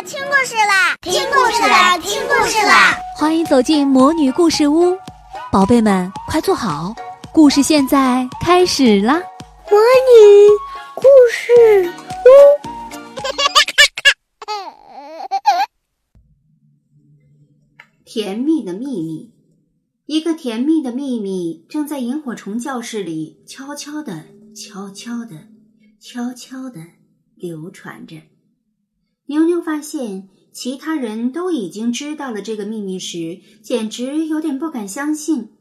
啦，听故事啦，听故事啦，听故事啦！欢迎走进魔女故事屋，宝贝们快坐好，故事现在开始啦！魔女故事屋，甜蜜的秘密，一个甜蜜的秘密正在萤火虫教室里悄悄的、悄悄的、悄悄的流传着。牛牛发现其他人都已经知道了这个秘密时，简直有点不敢相信。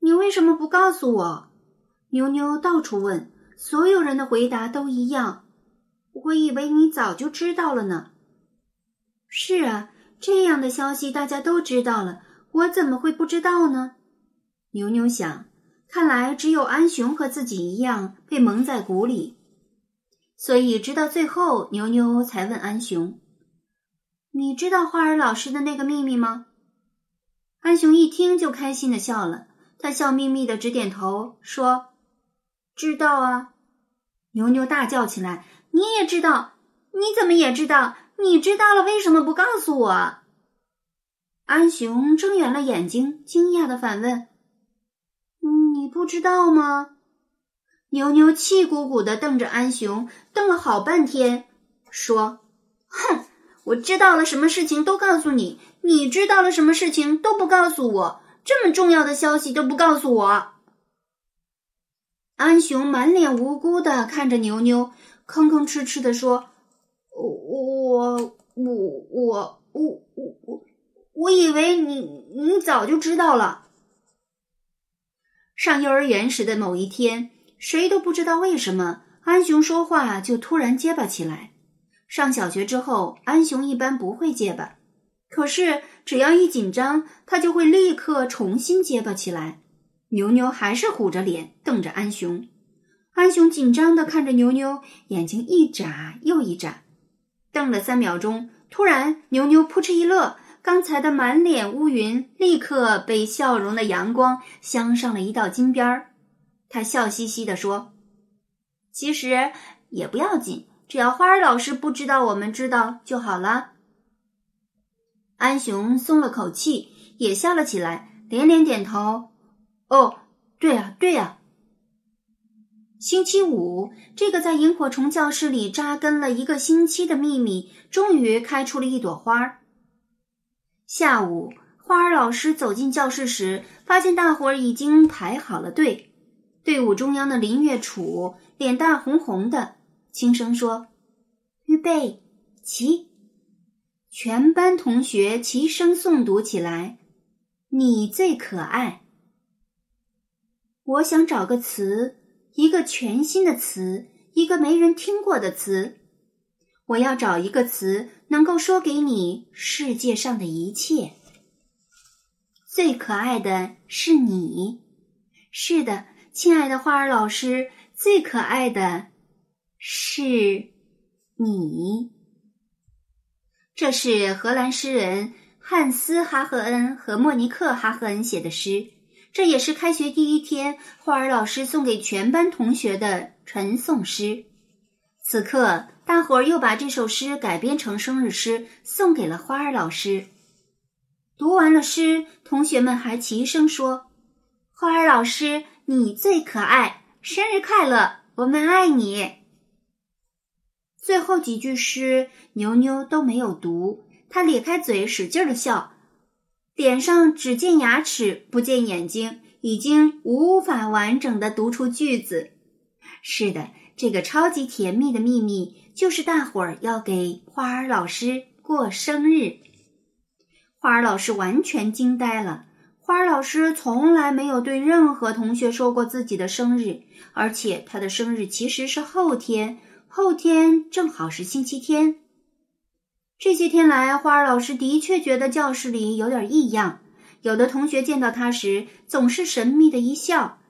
你为什么不告诉我？牛牛到处问，所有人的回答都一样。我以为你早就知道了呢。是啊，这样的消息大家都知道了，我怎么会不知道呢？牛牛想，看来只有安雄和自己一样被蒙在鼓里。所以，直到最后，牛牛才问安雄：“你知道花儿老师的那个秘密吗？”安雄一听就开心的笑了，他笑眯眯的直点头说：“知道啊！”牛牛大叫起来：“你也知道？你怎么也知道？你知道了，为什么不告诉我？”安雄睁圆了眼睛，惊讶的反问：“你不知道吗？”牛牛气鼓鼓的瞪着安雄，瞪了好半天，说：“哼，我知道了，什么事情都告诉你；你知道了，什么事情都不告诉我。这么重要的消息都不告诉我。”安雄满脸无辜的看着牛牛，吭吭哧哧的说：“我我我我我我我以为你你早就知道了。”上幼儿园时的某一天。谁都不知道为什么安雄说话就突然结巴起来。上小学之后，安雄一般不会结巴，可是只要一紧张，他就会立刻重新结巴起来。牛牛还是虎着脸瞪着安雄，安雄紧张的看着牛牛，眼睛一眨又一眨，瞪了三秒钟，突然牛牛扑哧一乐，刚才的满脸乌云立刻被笑容的阳光镶上了一道金边儿。他笑嘻嘻地说：“其实也不要紧，只要花儿老师不知道，我们知道就好了。”安雄松了口气，也笑了起来，连连点头：“哦，对呀，对呀。”星期五，这个在萤火虫教室里扎根了一个星期的秘密，终于开出了一朵花儿。下午，花儿老师走进教室时，发现大伙儿已经排好了队。队伍中央的林月楚脸蛋红红的，轻声说：“预备，起！”全班同学齐声诵读起来：“你最可爱。”我想找个词，一个全新的词，一个没人听过的词。我要找一个词，能够说给你世界上的一切。最可爱的是你，是的。亲爱的花儿老师，最可爱的是你。这是荷兰诗人汉斯·哈赫恩和莫尼克·哈赫恩写的诗，这也是开学第一天花儿老师送给全班同学的传颂诗。此刻，大伙儿又把这首诗改编成生日诗，送给了花儿老师。读完了诗，同学们还齐声说：“花儿老师。”你最可爱，生日快乐！我们爱你。最后几句诗，牛牛都没有读，他咧开嘴使劲的笑，脸上只见牙齿不见眼睛，已经无法完整的读出句子。是的，这个超级甜蜜的秘密就是大伙儿要给花儿老师过生日。花儿老师完全惊呆了。花儿老师从来没有对任何同学说过自己的生日，而且他的生日其实是后天，后天正好是星期天。这些天来，花儿老师的确觉得教室里有点异样，有的同学见到他时总是神秘的一笑，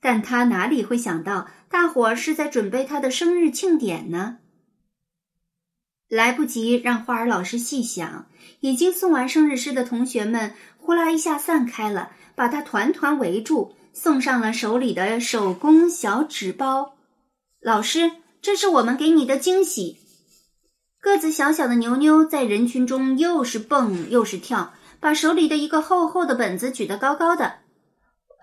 但他哪里会想到，大伙儿是在准备他的生日庆典呢？来不及让花儿老师细想，已经送完生日诗的同学们。呼啦一下散开了，把他团团围住，送上了手里的手工小纸包。老师，这是我们给你的惊喜。个子小小的牛牛在人群中又是蹦又是跳，把手里的一个厚厚的本子举得高高的。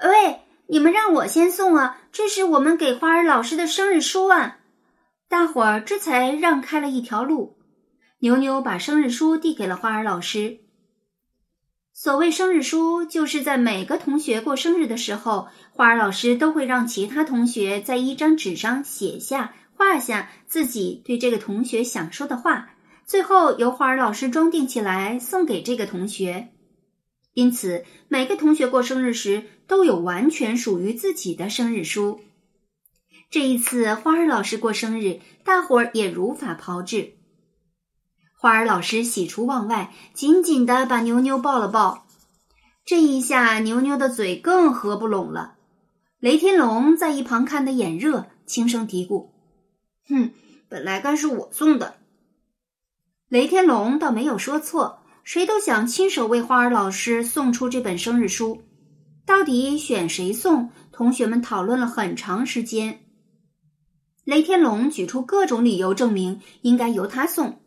喂，你们让我先送啊！这是我们给花儿老师的生日书啊！大伙儿这才让开了一条路。牛牛把生日书递给了花儿老师。所谓生日书，就是在每个同学过生日的时候，花儿老师都会让其他同学在一张纸上写下。画下自己对这个同学想说的话，最后由花儿老师装订起来送给这个同学。因此，每个同学过生日时都有完全属于自己的生日书。这一次，花儿老师过生日，大伙儿也如法炮制。花儿老师喜出望外，紧紧的把牛牛抱了抱。这一下，牛牛的嘴更合不拢了。雷天龙在一旁看得眼热，轻声嘀咕。哼，本来该是我送的。雷天龙倒没有说错，谁都想亲手为花儿老师送出这本生日书。到底选谁送？同学们讨论了很长时间。雷天龙举出各种理由证明应该由他送，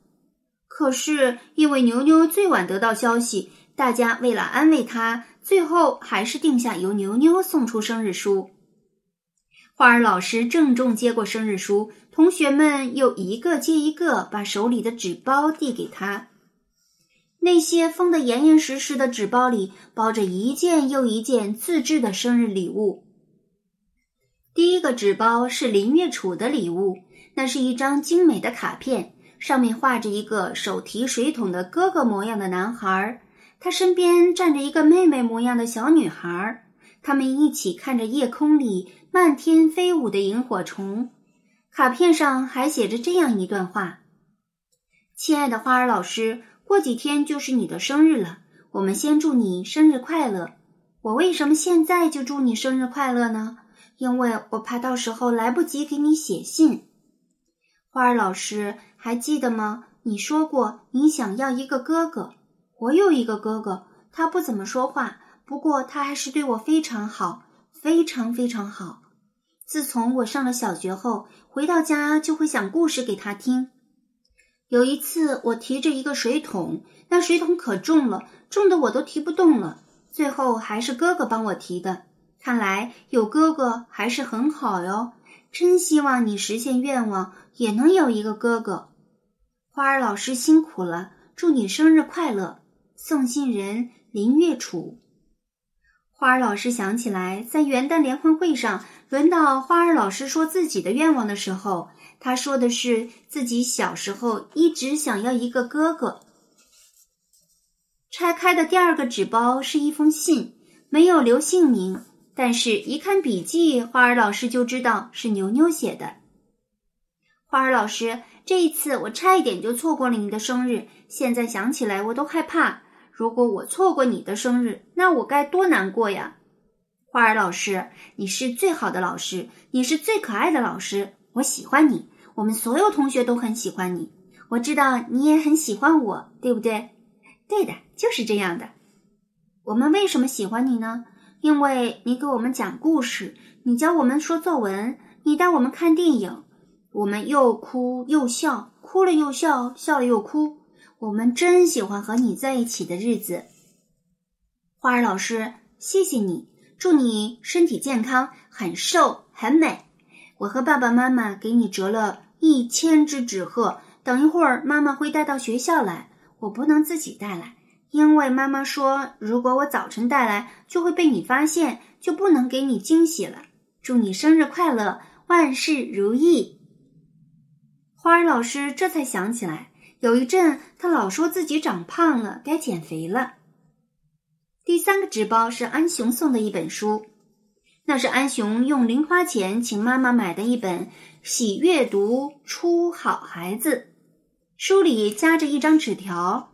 可是因为牛牛最晚得到消息，大家为了安慰他，最后还是定下由牛牛送出生日书。花儿老师郑重接过生日书。同学们又一个接一个把手里的纸包递给他，那些封得严严实实的纸包里包着一件又一件自制的生日礼物。第一个纸包是林月楚的礼物，那是一张精美的卡片，上面画着一个手提水桶的哥哥模样的男孩，他身边站着一个妹妹模样的小女孩，他们一起看着夜空里漫天飞舞的萤火虫。卡片上还写着这样一段话：“亲爱的花儿老师，过几天就是你的生日了，我们先祝你生日快乐。我为什么现在就祝你生日快乐呢？因为我怕到时候来不及给你写信。花儿老师还记得吗？你说过你想要一个哥哥。我有一个哥哥，他不怎么说话，不过他还是对我非常好，非常非常好。”自从我上了小学后，回到家就会讲故事给他听。有一次，我提着一个水桶，那水桶可重了，重的我都提不动了。最后还是哥哥帮我提的。看来有哥哥还是很好哟。真希望你实现愿望，也能有一个哥哥。花儿老师辛苦了，祝你生日快乐。送信人林月楚。花儿老师想起来，在元旦联欢会上。轮到花儿老师说自己的愿望的时候，他说的是自己小时候一直想要一个哥哥。拆开的第二个纸包是一封信，没有留姓名，但是一看笔记，花儿老师就知道是牛牛写的。花儿老师，这一次我差一点就错过了你的生日，现在想起来我都害怕。如果我错过你的生日，那我该多难过呀！花儿老师，你是最好的老师，你是最可爱的老师，我喜欢你，我们所有同学都很喜欢你。我知道你也很喜欢我，对不对？对的，就是这样的。我们为什么喜欢你呢？因为你给我们讲故事，你教我们说作文，你带我们看电影，我们又哭又笑，哭了又笑，笑了又哭。我们真喜欢和你在一起的日子。花儿老师，谢谢你。祝你身体健康，很瘦很美。我和爸爸妈妈给你折了一千只纸鹤，等一会儿妈妈会带到学校来。我不能自己带来，因为妈妈说，如果我早晨带来，就会被你发现，就不能给你惊喜了。祝你生日快乐，万事如意。花儿老师这才想起来，有一阵他老说自己长胖了，该减肥了。第三个纸包是安雄送的一本书，那是安雄用零花钱请妈妈买的一本《喜阅读出好孩子》。书里夹着一张纸条：“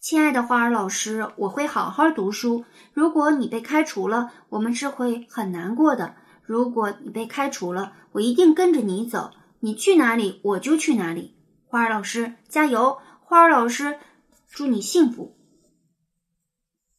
亲爱的花儿老师，我会好好读书。如果你被开除了，我们是会很难过的。如果你被开除了，我一定跟着你走。你去哪里，我就去哪里。花儿老师加油！花儿老师，祝你幸福。”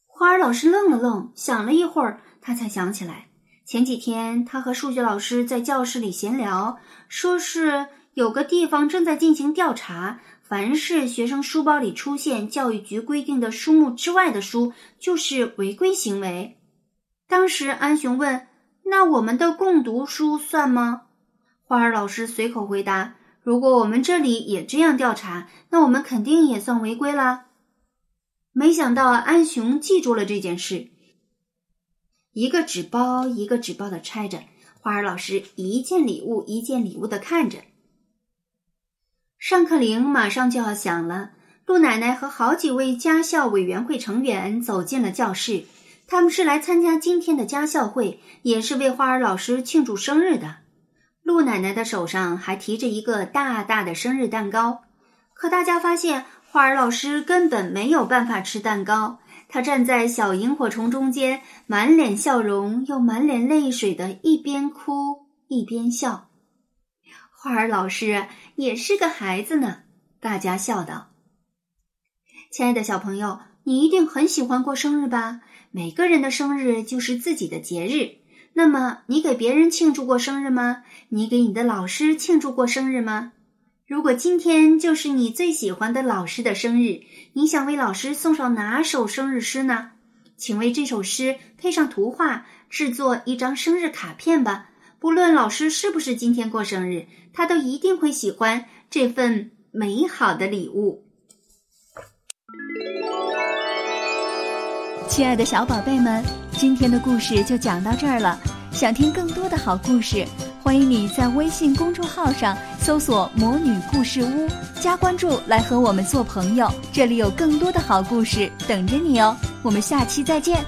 花儿老师愣了愣，想了一会儿，他才想起来，前几天他和数学老师在教室里闲聊，说是有个地方正在进行调查，凡是学生书包里出现教育局规定的书目之外的书，就是违规行为。当时安雄问：“那我们的共读书算吗？”花儿老师随口回答：“如果我们这里也这样调查，那我们肯定也算违规啦。”没想到安雄记住了这件事，一个纸包一个纸包的拆着，花儿老师一件礼物一件礼物的看着。上课铃马上就要响了，陆奶奶和好几位家校委员会成员走进了教室。他们是来参加今天的家校会，也是为花儿老师庆祝生日的。陆奶奶的手上还提着一个大大的生日蛋糕，可大家发现花儿老师根本没有办法吃蛋糕。她站在小萤火虫中间，满脸笑容又满脸泪水的，一边哭一边笑。花儿老师也是个孩子呢，大家笑道：“亲爱的小朋友，你一定很喜欢过生日吧？每个人的生日就是自己的节日。那么，你给别人庆祝过生日吗？你给你的老师庆祝过生日吗？如果今天就是你最喜欢的老师的生日，你想为老师送上哪首生日诗呢？请为这首诗配上图画，制作一张生日卡片吧。不论老师是不是今天过生日。”他都一定会喜欢这份美好的礼物。亲爱的小宝贝们，今天的故事就讲到这儿了。想听更多的好故事，欢迎你在微信公众号上搜索“魔女故事屋”，加关注来和我们做朋友。这里有更多的好故事等着你哦。我们下期再见。